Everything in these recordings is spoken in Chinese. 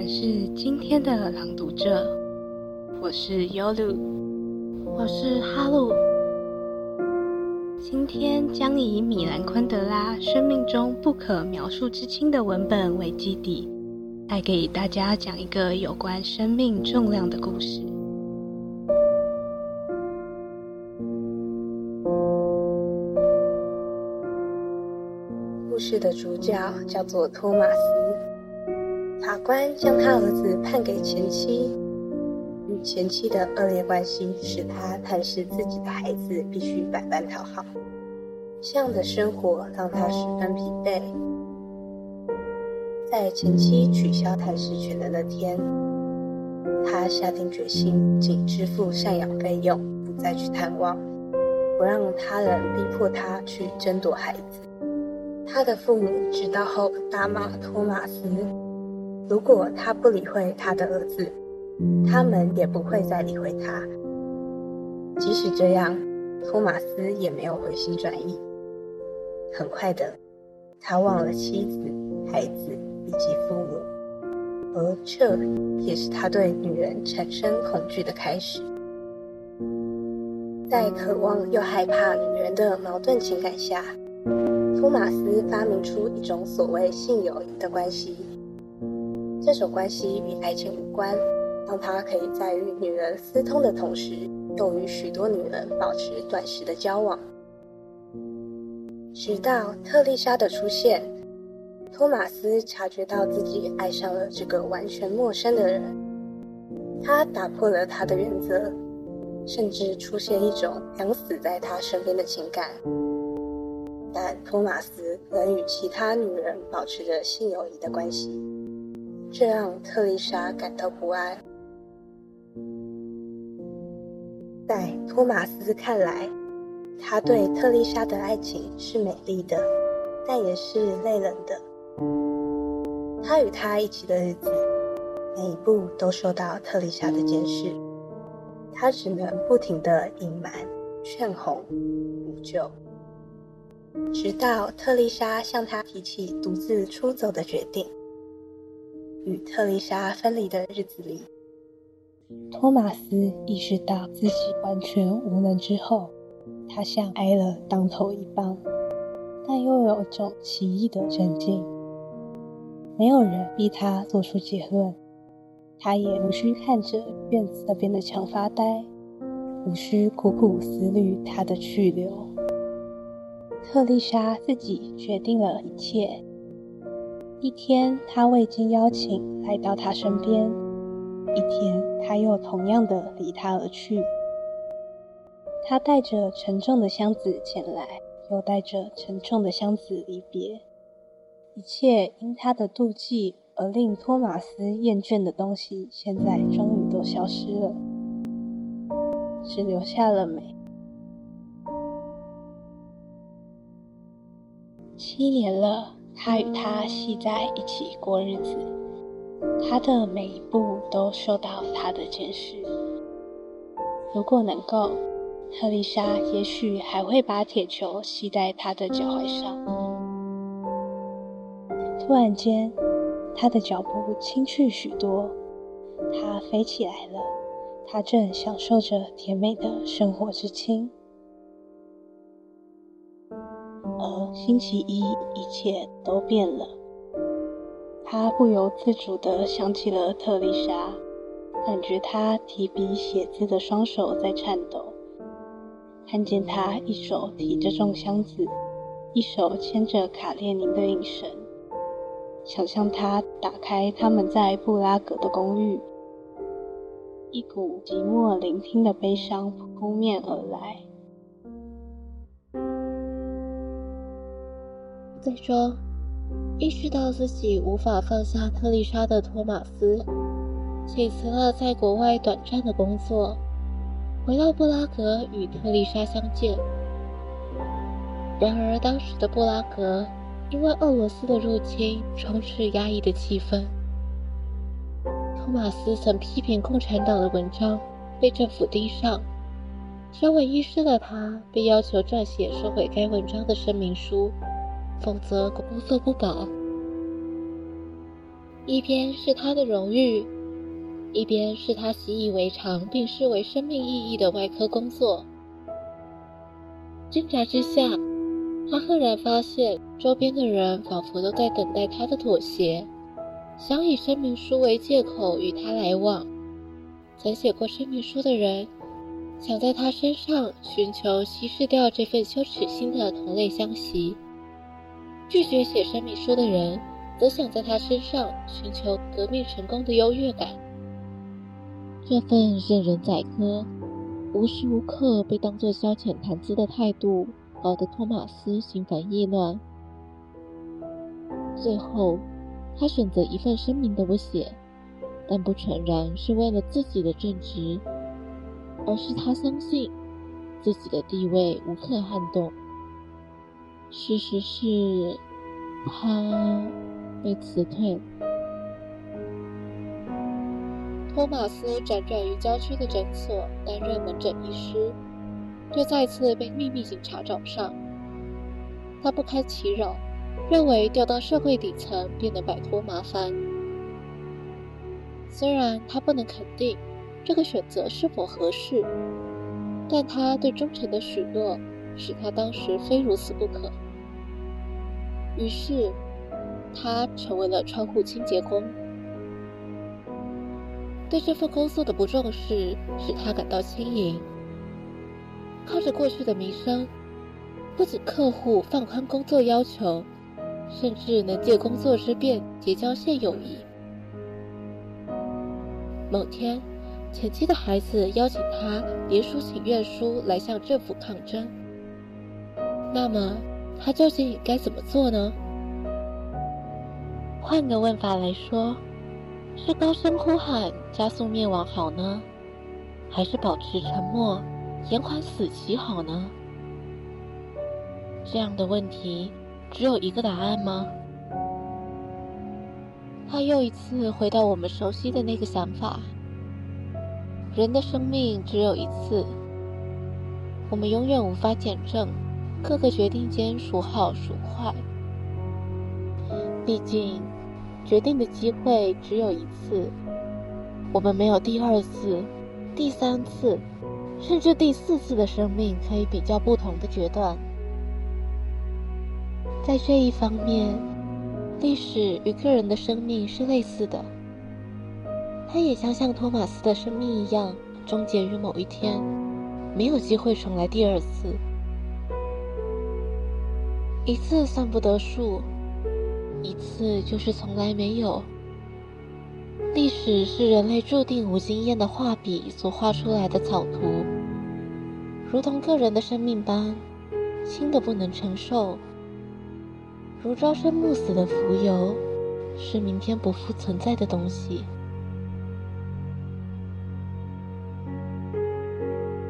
们是今天的朗读者，我是 Yolu，我是哈鲁。今天将以米兰昆德拉生命中不可描述之轻的文本为基底，带给大家讲一个有关生命重量的故事。故事的主角叫做托马斯。法官将他儿子判给前妻，与前妻的恶劣关系使他探视自己的孩子必须百般讨好，这样的生活让他十分疲惫。在前妻取消探视权的那天，他下定决心仅支付赡养费用，不再去探望，不让他人逼迫他去争夺孩子。他的父母知道后大骂托马斯。如果他不理会他的儿子，他们也不会再理会他。即使这样，托马斯也没有回心转意。很快的，他忘了妻子、孩子以及父母，而这也是他对女人产生恐惧的开始。在渴望又害怕女人的矛盾情感下，托马斯发明出一种所谓性友谊的关系。这种关系与爱情无关，让他可以在与女人私通的同时，又与许多女人保持短时的交往。直到特丽莎的出现，托马斯察觉到自己爱上了这个完全陌生的人。他打破了他的原则，甚至出现一种想死在他身边的情感。但托马斯仍与其他女人保持着性友谊的关系。这让特丽莎感到不安。在托马斯看来，他对特丽莎的爱情是美丽的，但也是累人的。他与她一起的日子，每一步都受到特丽莎的监视，他只能不停的隐瞒、劝哄、补救，直到特丽莎向他提起独自出走的决定。与特丽莎分离的日子里，托马斯意识到自己完全无能之后，他像挨了当头一棒，但又有种奇异的镇静。没有人逼他做出结论，他也无需看着院子那边的墙发呆，无需苦苦思虑他的去留。特丽莎自己决定了一切。一天，他未经邀请来到他身边；一天，他又同样的离他而去。他带着沉重的箱子前来，又带着沉重的箱子离别。一切因他的妒忌而令托马斯厌倦的东西，现在终于都消失了，只留下了美。七年了。他与她系在一起过日子，他的每一步都受到他的监视。如果能够，特丽莎也许还会把铁球系在他的脚踝上。突然间，他的脚步轻去许多，他飞起来了，他正享受着甜美的生活之轻。星期一，一切都变了。他不由自主地想起了特丽莎，感觉她提笔写字的双手在颤抖，看见她一手提着重箱子，一手牵着卡列宁的影绳，想象她打开他们在布拉格的公寓，一股寂寞聆听的悲伤扑面而来。再说，意识到自己无法放下特丽莎的托马斯，请辞了在国外短暂的工作，回到布拉格与特丽莎相见。然而，当时的布拉格因为俄罗斯的入侵，充斥压抑的气氛。托马斯曾批评共产党的文章被政府盯上，身为医师的他被要求撰写收回该文章的声明书。否则工作不保。一边是他的荣誉，一边是他习以为常并视为生命意义的外科工作。挣扎之下，他赫然发现，周边的人仿佛都在等待他的妥协，想以声明书为借口与他来往。曾写过声明书的人，想在他身上寻求稀释掉这份羞耻心的同类相袭；拒绝写声明书的人，则想在他身上寻求革命成功的优越感。这份任人宰割。无时无刻被当作消遣谈资的态度，搞得托马斯心烦意乱。最后，他选择一份声明都不写，但不全然是为了自己的正直，而是他相信自己的地位无可撼动。事实是，他被辞退。托马斯辗转于郊区的诊所担任门诊医师，却再次被秘密警察找上。他不堪其扰，认为调到社会底层便能摆脱麻烦。虽然他不能肯定这个选择是否合适，但他对忠诚的许诺使他当时非如此不可。于是，他成为了窗户清洁工。对这份工作的不重视使他感到轻盈。靠着过去的名声，不仅客户放宽工作要求，甚至能借工作之便结交现友谊。某天，前妻的孩子邀请他联署请愿书来向政府抗争。那么，他究竟该怎么做呢？换个问法来说。是高声呼喊加速灭亡好呢，还是保持沉默延缓死期好呢？这样的问题只有一个答案吗？他又一次回到我们熟悉的那个想法：人的生命只有一次，我们永远无法见证各个决定间孰好孰坏。毕竟。决定的机会只有一次，我们没有第二次、第三次，甚至第四次的生命可以比较不同的决断。在这一方面，历史与个人的生命是类似的，它也将像托马斯的生命一样，终结于某一天，没有机会重来第二次。一次算不得数。一次就是从来没有。历史是人类注定无经验的画笔所画出来的草图，如同个人的生命般轻的不能承受，如朝生暮死的浮游，是明天不复存在的东西。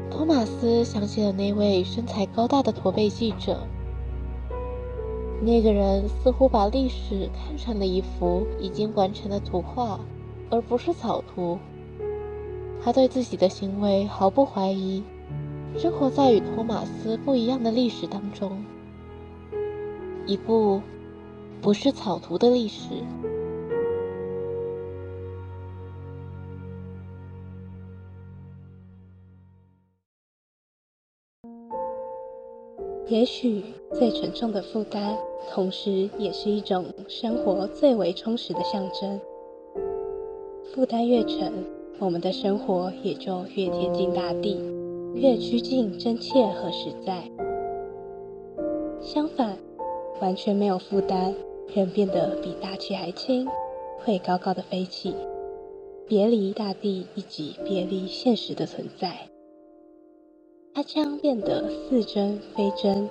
托马斯想起了那位身材高大的驼背记者。那个人似乎把历史看成了一幅已经完成的图画，而不是草图。他对自己的行为毫不怀疑，生活在与托马斯不一样的历史当中，一部不是草图的历史。也许最沉重的负担，同时也是一种生活最为充实的象征。负担越沉，我们的生活也就越贴近大地，越趋近真切和实在。相反，完全没有负担，人变得比大气还轻，会高高的飞起，别离大地以及别离现实的存在。它将变得似真非真，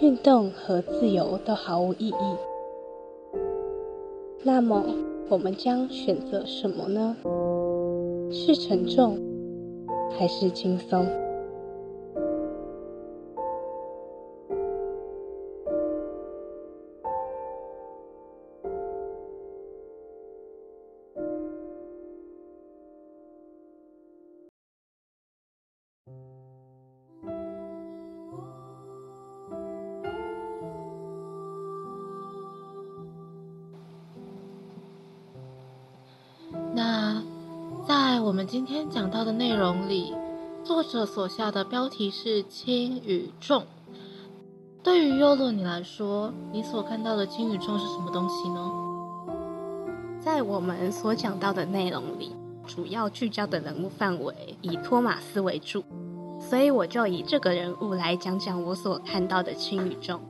运动和自由都毫无意义。那么，我们将选择什么呢？是沉重，还是轻松？所下的标题是轻与重。对于优乐你来说，你所看到的轻与重是什么东西呢？在我们所讲到的内容里，主要聚焦的人物范围以托马斯为主，所以我就以这个人物来讲讲我所看到的轻与重。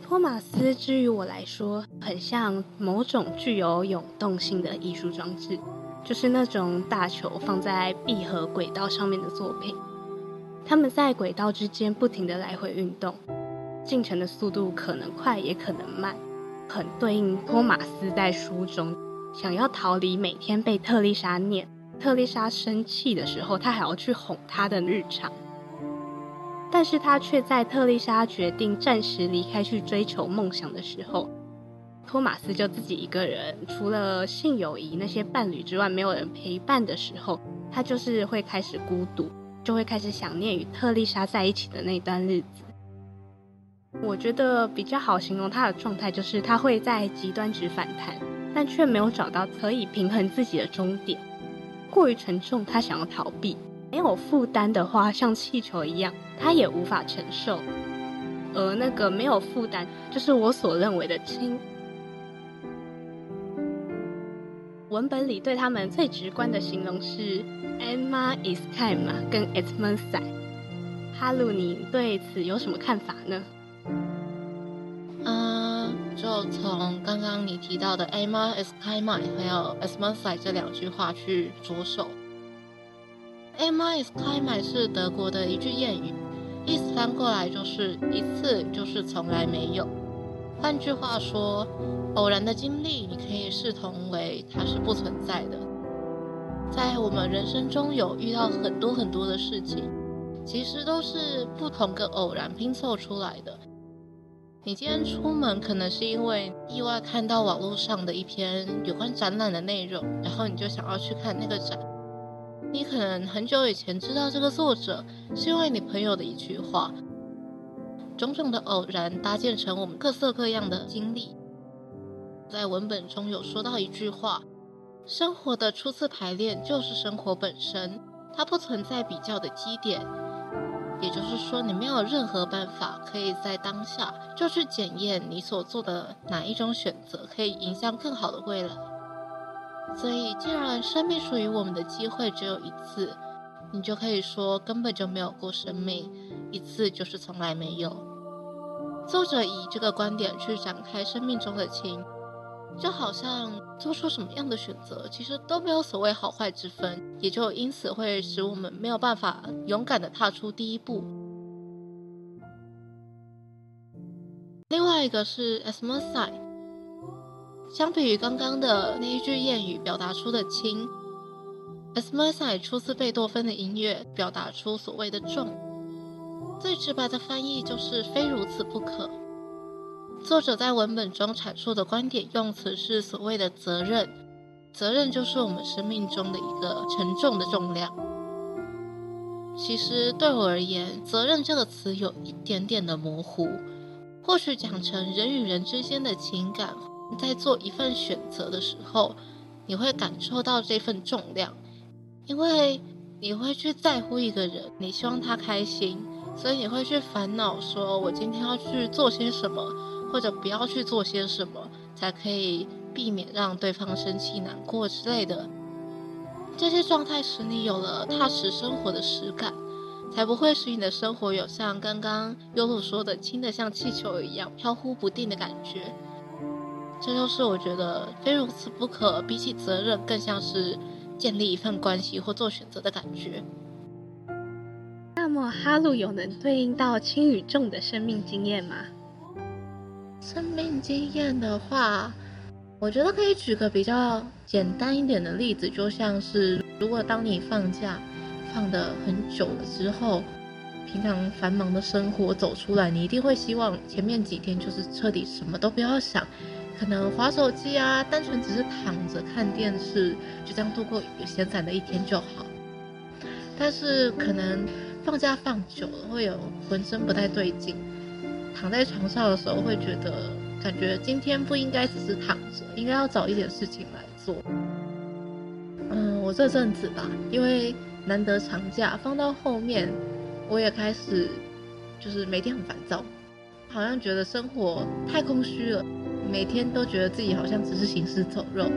托马斯，之于我来说，很像某种具有涌动性的艺术装置，就是那种大球放在闭合轨道上面的作品。他们在轨道之间不停的来回运动，进程的速度可能快也可能慢，很对应托马斯在书中想要逃离每天被特丽莎念，特丽莎生气的时候，他还要去哄她的日常。但是他却在特丽莎决定暂时离开去追求梦想的时候，托马斯就自己一个人，除了性友谊那些伴侣之外，没有人陪伴的时候，他就是会开始孤独，就会开始想念与特丽莎在一起的那段日子。我觉得比较好形容他的状态，就是他会在极端值反弹，但却没有找到可以平衡自己的终点。过于沉重，他想要逃避。没有负担的话，像气球一样，他也无法承受。而那个没有负担，就是我所认为的轻。文本里对他们最直观的形容是 Emma is Emma 跟 Edmund 赛。哈鲁，你对此有什么看法呢？嗯，就从刚刚你提到的 Emma is Emma 还有 Edmund 赛这两句话去着手。Emma is Emma 是德国的一句谚语，意思翻过来就是一次就是从来没有。换句话说，偶然的经历你可以视同为它是不存在的。在我们人生中有遇到很多很多的事情，其实都是不同个偶然拼凑出来的。你今天出门可能是因为意外看到网络上的一篇有关展览的内容，然后你就想要去看那个展。你可能很久以前知道这个作者，是因为你朋友的一句话。种种的偶然搭建成我们各色各样的经历。在文本中有说到一句话：生活的初次排练就是生活本身，它不存在比较的基点。也就是说，你没有任何办法可以在当下就去检验你所做的哪一种选择可以影响更好的未来。所以，既然生命属于我们的机会只有一次，你就可以说根本就没有过生命，一次就是从来没有。作者以这个观点去展开生命中的情，就好像做出什么样的选择，其实都没有所谓好坏之分，也就因此会使我们没有办法勇敢的踏出第一步。另外一个是 e s m e r s i 相比于刚刚的那一句谚语表达出的轻，Esmeralda 出自贝多芬的音乐，表达出所谓的重。最直白的翻译就是非如此不可。作者在文本中阐述的观点用词是所谓的责任，责任就是我们生命中的一个沉重的重量。其实对我而言，责任这个词有一点点的模糊，或许讲成人与人之间的情感。在做一份选择的时候，你会感受到这份重量，因为你会去在乎一个人，你希望他开心，所以你会去烦恼说，我今天要去做些什么，或者不要去做些什么，才可以避免让对方生气、难过之类的。这些状态使你有了踏实生活的实感，才不会使你的生活有像刚刚优露说的，轻的像气球一样飘忽不定的感觉。这就是我觉得非如此不可，比起责任，更像是建立一份关系或做选择的感觉。那么哈鲁有能对应到轻与重的生命经验吗？生命经验的话，我觉得可以举个比较简单一点的例子，就像是如果当你放假放的很久了之后，平常繁忙的生活走出来，你一定会希望前面几天就是彻底什么都不要想。可能划手机啊，单纯只是躺着看电视，就这样度过有闲散的一天就好。但是可能放假放久了，会有浑身不太对劲，躺在床上的时候会觉得，感觉今天不应该只是躺着，应该要找一点事情来做。嗯，我这阵子吧，因为难得长假，放到后面，我也开始就是每天很烦躁，好像觉得生活太空虚了，每天都觉得自己好像只是行尸走肉。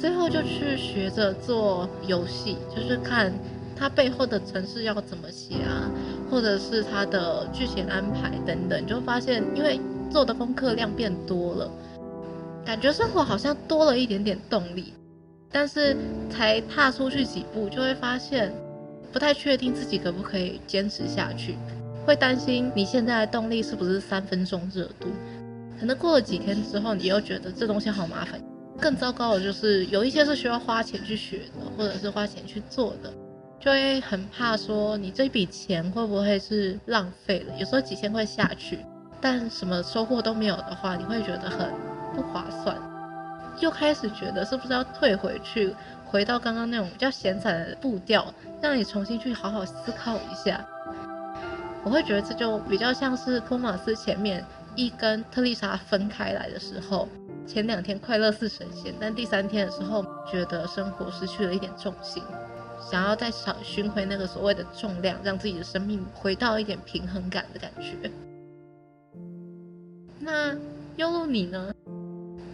最后就去学着做游戏，就是看它背后的城市要怎么写啊，或者是它的剧情安排等等，你就发现因为做的功课量变多了，感觉生活好像多了一点点动力。但是才踏出去几步，就会发现不太确定自己可不可以坚持下去，会担心你现在的动力是不是三分钟热度，可能过了几天之后，你又觉得这东西好麻烦。更糟糕的就是有一些是需要花钱去学的，或者是花钱去做的，就会很怕说你这笔钱会不会是浪费了。有时候几千块下去，但什么收获都没有的话，你会觉得很不划算。又开始觉得是不是要退回去，回到刚刚那种比较闲散的步调，让你重新去好好思考一下。我会觉得这就比较像是托马斯前面一跟特丽莎分开来的时候，前两天快乐似神仙，但第三天的时候觉得生活失去了一点重心，想要再找寻回那个所谓的重量，让自己的生命回到一点平衡感的感觉。那优露你呢？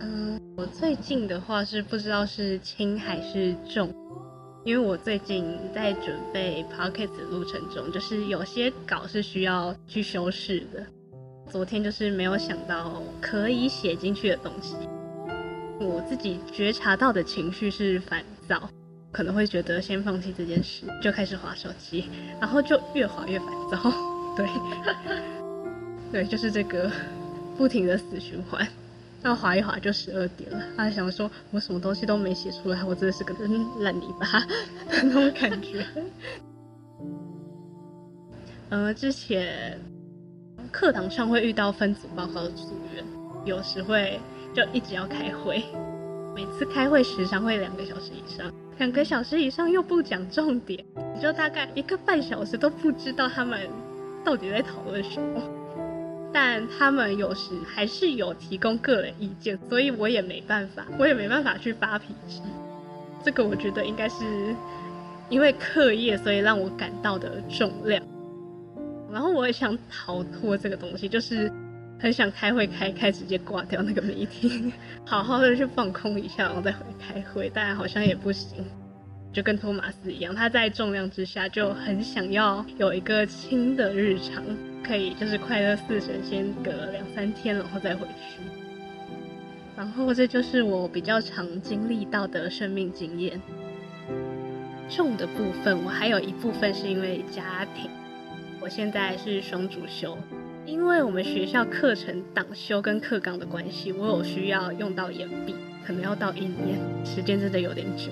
嗯我最近的话是不知道是轻还是重，因为我最近在准备 podcast 的路程中，就是有些稿是需要去修饰的。昨天就是没有想到可以写进去的东西，我自己觉察到的情绪是烦躁，可能会觉得先放弃这件事，就开始划手机，然后就越划越烦躁。对，对，就是这个不停的死循环。要划一划就十二点了，他想说，我什么东西都没写出来，我真的是个烂泥巴 那种感觉。呃，之前课堂上会遇到分组报告的组员，有时会就一直要开会，每次开会时长会两个小时以上，两个小时以上又不讲重点，就大概一个半小时都不知道他们到底在讨论什么。但他们有时还是有提供个人意见，所以我也没办法，我也没办法去发脾气。这个我觉得应该是因为课业，所以让我感到的重量。然后我也想逃脱这个东西，就是很想开会开开，直接挂掉那个媒体，好好的去放空一下，然后再回开会。但好像也不行，就跟托马斯一样，他在重量之下就很想要有一个轻的日常。可以就是快乐四神先隔两三天，然后再回去。然后这就是我比较常经历到的生命经验。重的部分，我还有一部分是因为家庭。我现在是双主修，因为我们学校课程党修跟课纲的关系，我有需要用到延毕，可能要到一年，时间真的有点久。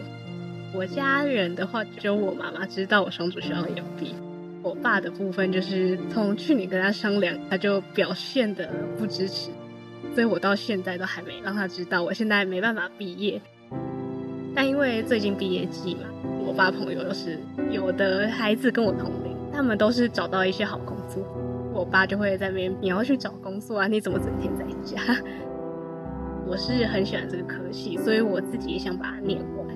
我家人的话，只有我妈妈知道我双主修要眼笔。我爸的部分就是从去年跟他商量，他就表现的不支持，所以我到现在都还没让他知道，我现在没办法毕业。但因为最近毕业季嘛，我爸朋友又是有的孩子跟我同龄，他们都是找到一些好工作，我爸就会在那边你要去找工作啊，你怎么整天在家？我是很喜欢这个科系，所以我自己也想把它念完。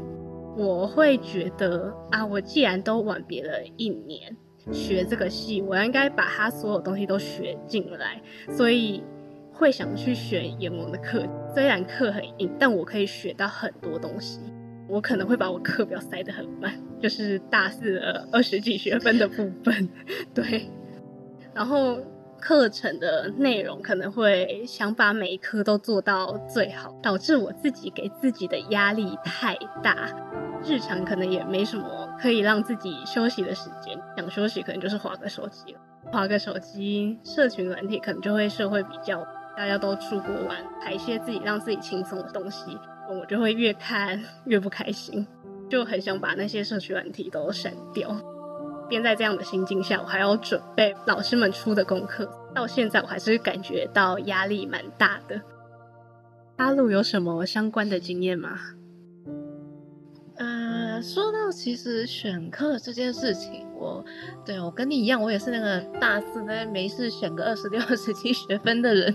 我会觉得啊，我既然都晚别了一年。学这个系，我应该把他所有东西都学进来，所以会想去选研文的课。虽然课很硬，但我可以学到很多东西。我可能会把我课表塞得很满，就是大四的二十几学分的部分。对，然后课程的内容可能会想把每一科都做到最好，导致我自己给自己的压力太大，日常可能也没什么。可以让自己休息的时间，想休息可能就是划个手机了，划个手机，社群软体可能就会社会比较，大家都出国玩，排泄自己让自己轻松的东西，我就会越看越不开心，就很想把那些社群软体都删掉。便在这样的心境下，我还要准备老师们出的功课，到现在我还是感觉到压力蛮大的。阿路有什么相关的经验吗？说到其实选课这件事情，我对我跟你一样，我也是那个大四那没事选个二十六、二十七学分的人。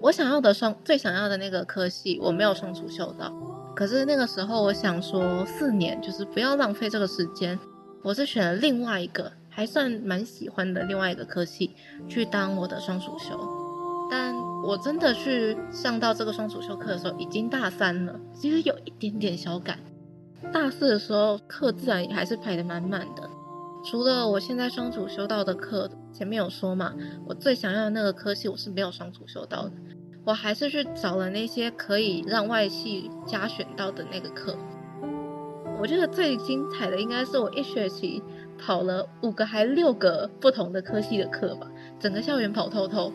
我想要的双最想要的那个科系，我没有双主修到，可是那个时候我想说，四年就是不要浪费这个时间，我是选了另外一个还算蛮喜欢的另外一个科系去当我的双主修。但我真的去上到这个双主修课的时候，已经大三了，其实有一点点小赶。大四的时候课自然也还是排得满满的，除了我现在双主修到的课，前面有说嘛，我最想要的那个科系我是没有双主修到的。我还是去找了那些可以让外系加选到的那个课。我觉得最精彩的应该是我一学期跑了五个还六个不同的科系的课吧，整个校园跑透透。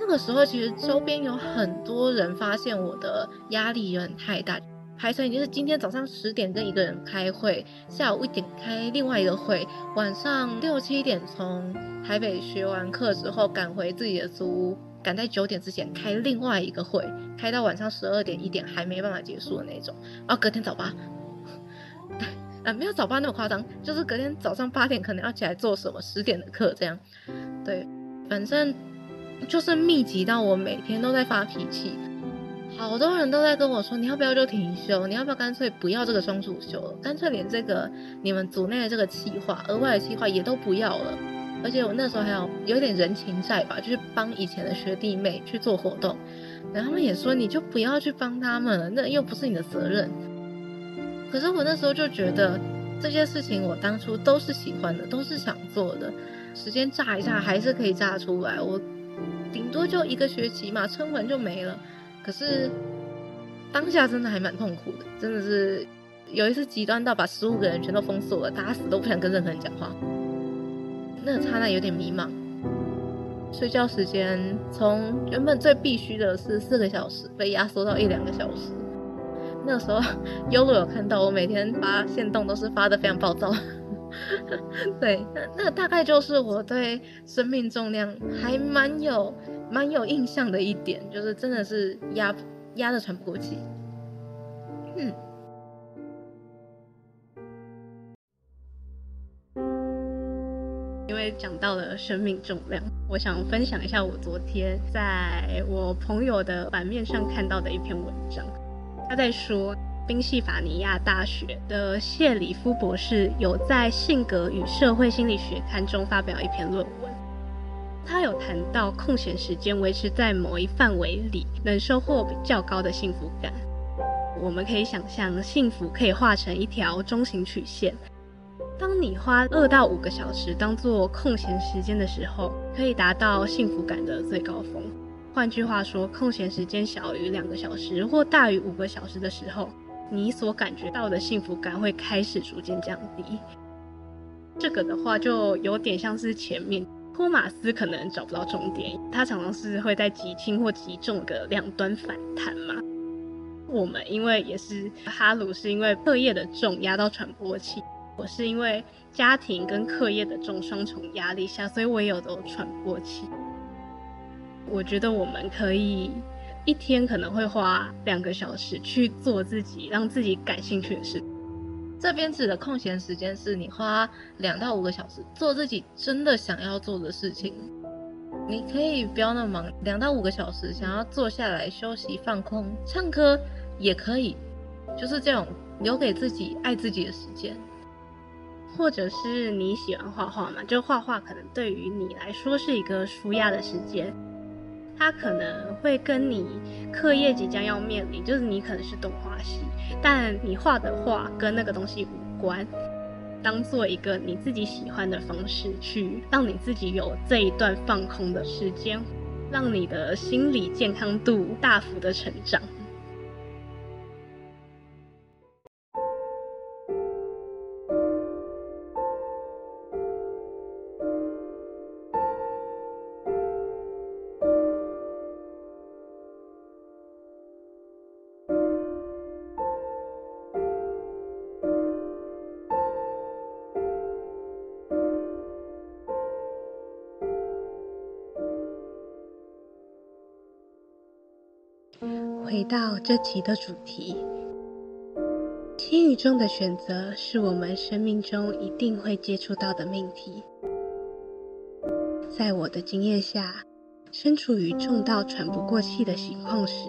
那个时候其实周边有很多人发现我的压力有点太大，排成已经是今天早上十点跟一个人开会，下午一点开另外一个会，晚上六七点从台北学完课之后赶回自己的租屋。赶在九点之前开另外一个会，开到晚上十二点一点还没办法结束的那种。然后隔天早八，呃，没有早八那么夸张，就是隔天早上八点可能要起来做什么十点的课这样。对，反正就是密集到我每天都在发脾气，好多人都在跟我说，你要不要就停休？你要不要干脆不要这个双主修了？干脆连这个你们组内的这个企划，额外的企划也都不要了。而且我那时候还有有点人情债吧，就是帮以前的学弟妹去做活动，然后他们也说你就不要去帮他们了，那又不是你的责任。可是我那时候就觉得这些事情我当初都是喜欢的，都是想做的，时间炸一下还是可以炸出来，我顶多就一个学期嘛，撑完就没了。可是当下真的还蛮痛苦的，真的是有一次极端到把十五个人全都封锁了，打死都不想跟任何人讲话。那个刹那有点迷茫，睡觉时间从原本最必须的是四个小时，被压缩到一两个小时。那时候，优露有看到我每天发现动都是发的非常暴躁。对，那那大概就是我对生命重量还蛮有蛮有印象的一点，就是真的是压压的喘不过气。嗯。因为讲到了生命重量，我想分享一下我昨天在我朋友的版面上看到的一篇文章。他在说，宾夕法尼亚大学的谢里夫博士有在《性格与社会心理学》刊中发表一篇论文。他有谈到空闲时间维持在某一范围里，能收获比较高的幸福感。我们可以想象，幸福可以画成一条中型曲线。当你花二到五个小时当做空闲时间的时候，可以达到幸福感的最高峰。换句话说，空闲时间小于两个小时或大于五个小时的时候，你所感觉到的幸福感会开始逐渐降低。这个的话，就有点像是前面托马斯可能找不到重点，他常常是会在极轻或极重的两端反弹嘛。我们因为也是哈鲁，是因为课业的重压到喘不过气。我是因为家庭跟课业的重双重压力下，所以我也有都喘不过气。我觉得我们可以一天可能会花两个小时去做自己让自己感兴趣的事。这边指的空闲时间是你花两到五个小时做自己真的想要做的事情。你可以不要那么忙，两到五个小时想要坐下来休息放空唱歌也可以，就是这种留给自己爱自己的时间。或者是你喜欢画画嘛？就画画可能对于你来说是一个舒压的时间，它可能会跟你课业即将要面临，就是你可能是动画系，但你画的画跟那个东西无关，当做一个你自己喜欢的方式去让你自己有这一段放空的时间，让你的心理健康度大幅的成长。回到这集的主题，天宇中的选择是我们生命中一定会接触到的命题。在我的经验下，身处于重到喘不过气的情况时，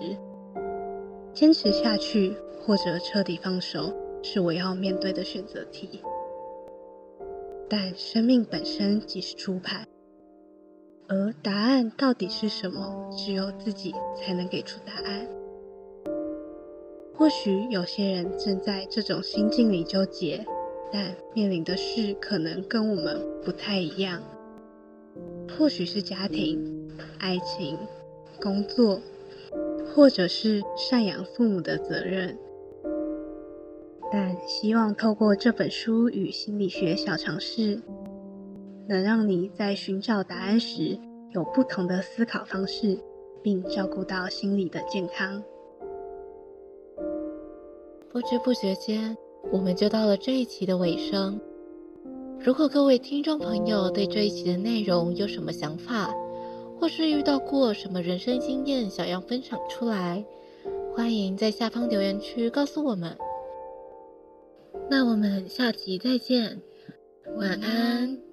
坚持下去，或者彻底放手，是我要面对的选择题。但生命本身即是出牌，而答案到底是什么，只有自己才能给出答案。或许有些人正在这种心境里纠结，但面临的事可能跟我们不太一样。或许是家庭、爱情、工作，或者是赡养父母的责任。但希望透过这本书与心理学小常识，能让你在寻找答案时有不同的思考方式，并照顾到心理的健康。不知不觉间，我们就到了这一期的尾声。如果各位听众朋友对这一期的内容有什么想法，或是遇到过什么人生经验想要分享出来，欢迎在下方留言区告诉我们。那我们下集再见，晚安。